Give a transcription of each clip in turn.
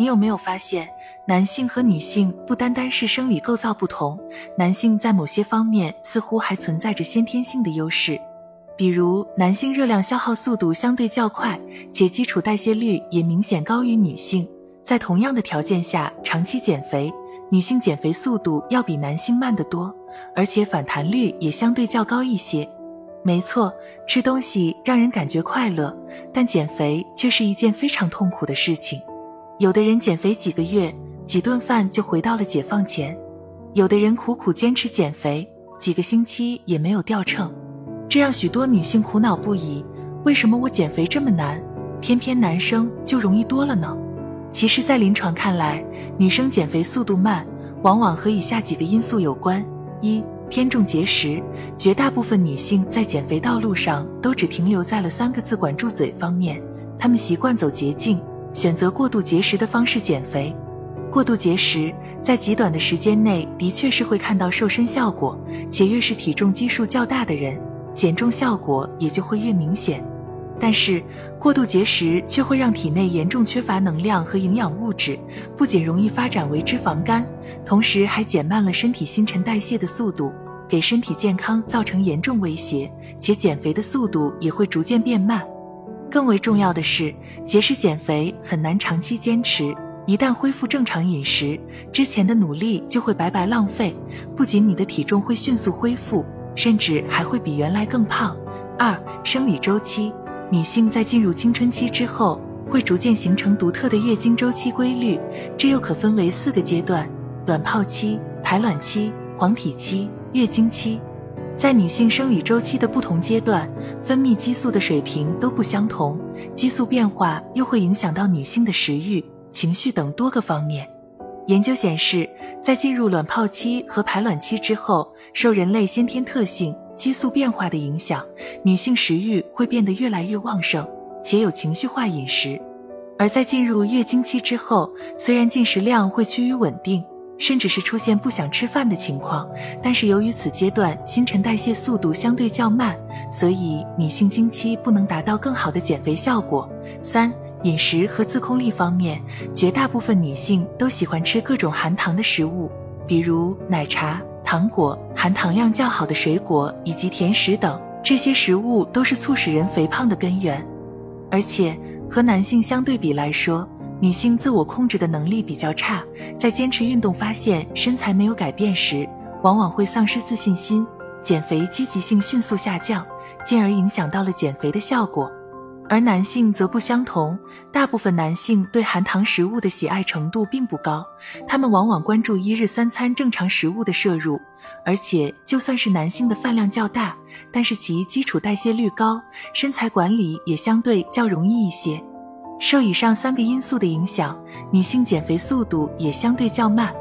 你有没有发现，男性和女性不单单是生理构造不同，男性在某些方面似乎还存在着先天性的优势。比如，男性热量消耗速度相对较快，且基础代谢率也明显高于女性。在同样的条件下，长期减肥，女性减肥速度要比男性慢得多，而且反弹率也相对较高一些。没错，吃东西让人感觉快乐，但减肥却是一件非常痛苦的事情。有的人减肥几个月，几顿饭就回到了解放前；有的人苦苦坚持减肥，几个星期也没有掉秤，这让许多女性苦恼不已。为什么我减肥这么难，偏偏男生就容易多了呢？其实，在临床看来，女生减肥速度慢，往往和以下几个因素有关：一、偏重节食，绝大部分女性在减肥道路上都只停留在了三个字“管住嘴”方面，她们习惯走捷径。选择过度节食的方式减肥，过度节食在极短的时间内的确是会看到瘦身效果，且越是体重基数较大的人，减重效果也就会越明显。但是过度节食却会让体内严重缺乏能量和营养物质，不仅容易发展为脂肪肝，同时还减慢了身体新陈代谢的速度，给身体健康造成严重威胁，且减肥的速度也会逐渐变慢。更为重要的是，节食减肥很难长期坚持。一旦恢复正常饮食，之前的努力就会白白浪费。不仅你的体重会迅速恢复，甚至还会比原来更胖。二、生理周期，女性在进入青春期之后，会逐渐形成独特的月经周期规律，这又可分为四个阶段：卵泡期、排卵期、黄体期、月经期。在女性生理周期的不同阶段，分泌激素的水平都不相同，激素变化又会影响到女性的食欲、情绪等多个方面。研究显示，在进入卵泡期和排卵期之后，受人类先天特性激素变化的影响，女性食欲会变得越来越旺盛，且有情绪化饮食；而在进入月经期之后，虽然进食量会趋于稳定。甚至是出现不想吃饭的情况，但是由于此阶段新陈代谢速度相对较慢，所以女性经期不能达到更好的减肥效果。三、饮食和自控力方面，绝大部分女性都喜欢吃各种含糖的食物，比如奶茶、糖果、含糖量较好的水果以及甜食等，这些食物都是促使人肥胖的根源。而且和男性相对比来说，女性自我控制的能力比较差，在坚持运动发现身材没有改变时，往往会丧失自信心，减肥积极性迅速下降，进而影响到了减肥的效果。而男性则不相同，大部分男性对含糖食物的喜爱程度并不高，他们往往关注一日三餐正常食物的摄入，而且就算是男性的饭量较大，但是其基础代谢率高，身材管理也相对较容易一些。受以上三个因素的影响，女性减肥速度也相对较慢。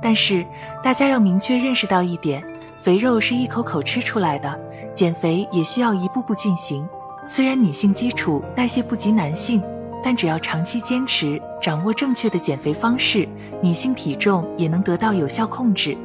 但是大家要明确认识到一点：肥肉是一口口吃出来的，减肥也需要一步步进行。虽然女性基础代谢不及男性，但只要长期坚持，掌握正确的减肥方式，女性体重也能得到有效控制。